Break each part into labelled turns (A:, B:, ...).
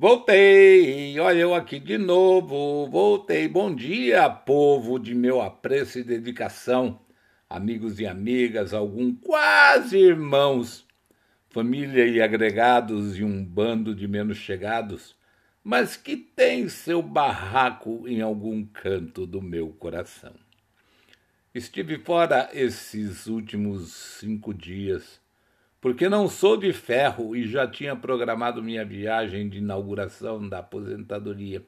A: Voltei, olha eu aqui de novo, voltei. Bom dia, povo de meu apreço e dedicação, amigos e amigas, algum quase irmãos, família e agregados e um bando de menos chegados, mas que tem seu barraco em algum canto do meu coração. Estive fora esses últimos cinco dias porque não sou de ferro e já tinha programado minha viagem de inauguração da aposentadoria.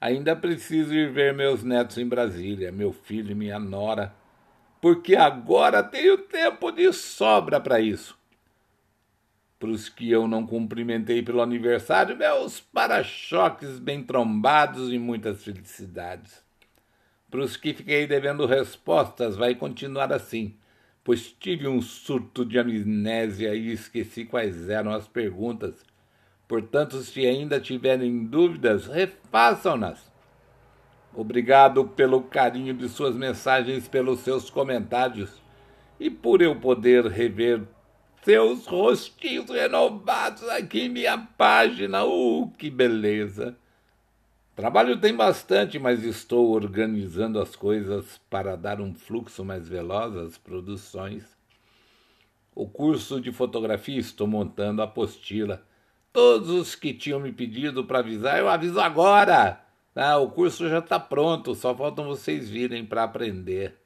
A: Ainda preciso ir ver meus netos em Brasília, meu filho e minha nora, porque agora tenho tempo de sobra para isso. Para os que eu não cumprimentei pelo aniversário, meus para-choques bem trombados e muitas felicidades. Para os que fiquei devendo respostas, vai continuar assim pois tive um surto de amnésia e esqueci quais eram as perguntas. Portanto, se ainda tiverem dúvidas, refaçam-nas. Obrigado pelo carinho de suas mensagens, pelos seus comentários e por eu poder rever seus rostinhos renovados aqui em minha página. Uh, que beleza! Trabalho tem bastante, mas estou organizando as coisas para dar um fluxo mais veloz às produções. O curso de fotografia estou montando a apostila. Todos os que tinham me pedido para avisar, eu aviso agora. Ah, o curso já está pronto, só faltam vocês virem para aprender.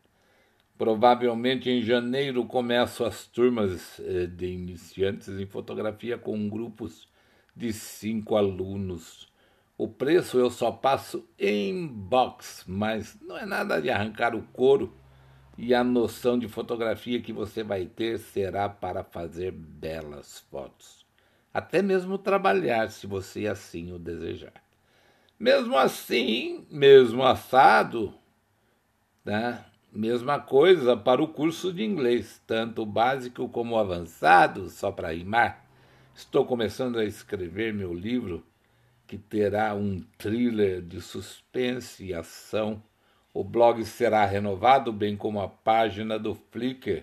A: Provavelmente em janeiro começo as turmas eh, de iniciantes em fotografia com grupos de cinco alunos. O preço eu só passo em box, mas não é nada de arrancar o couro e a noção de fotografia que você vai ter será para fazer belas fotos. Até mesmo trabalhar, se você assim o desejar. Mesmo assim, mesmo assado, né? mesma coisa para o curso de inglês, tanto básico como avançado, só para rimar. Estou começando a escrever meu livro que terá um thriller de suspense e ação. O blog será renovado, bem como a página do Flickr.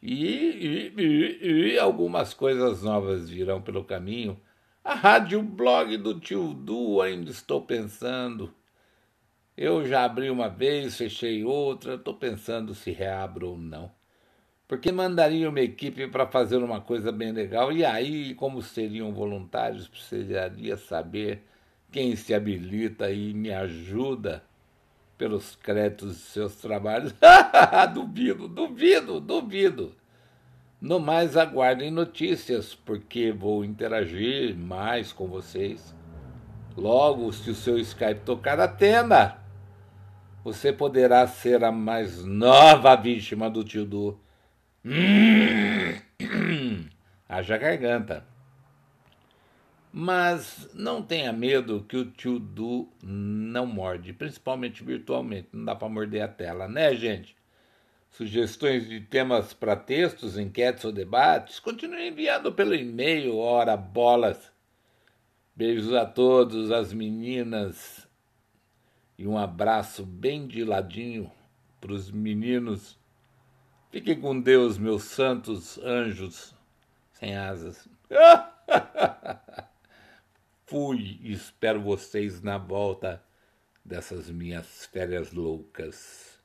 A: E, e, e, e algumas coisas novas virão pelo caminho. A rádio blog do tio Du ainda estou pensando. Eu já abri uma vez, fechei outra, estou pensando se reabro ou não porque mandaria uma equipe para fazer uma coisa bem legal. E aí, como seriam voluntários, precisaria saber quem se habilita e me ajuda pelos créditos de seus trabalhos. duvido, duvido, duvido. No mais, aguardem notícias, porque vou interagir mais com vocês. Logo, se o seu Skype tocar, atenda! Você poderá ser a mais nova vítima do tio Du Haja garganta. Mas não tenha medo que o tio Du não morde, principalmente virtualmente. Não dá para morder a tela, né, gente? Sugestões de temas para textos, enquetes ou debates, continue enviando pelo e-mail, ora bolas. Beijos a todos, as meninas, e um abraço bem de ladinho para os meninos Fiquem com Deus, meus santos anjos sem asas. Fui e espero vocês na volta dessas minhas férias loucas.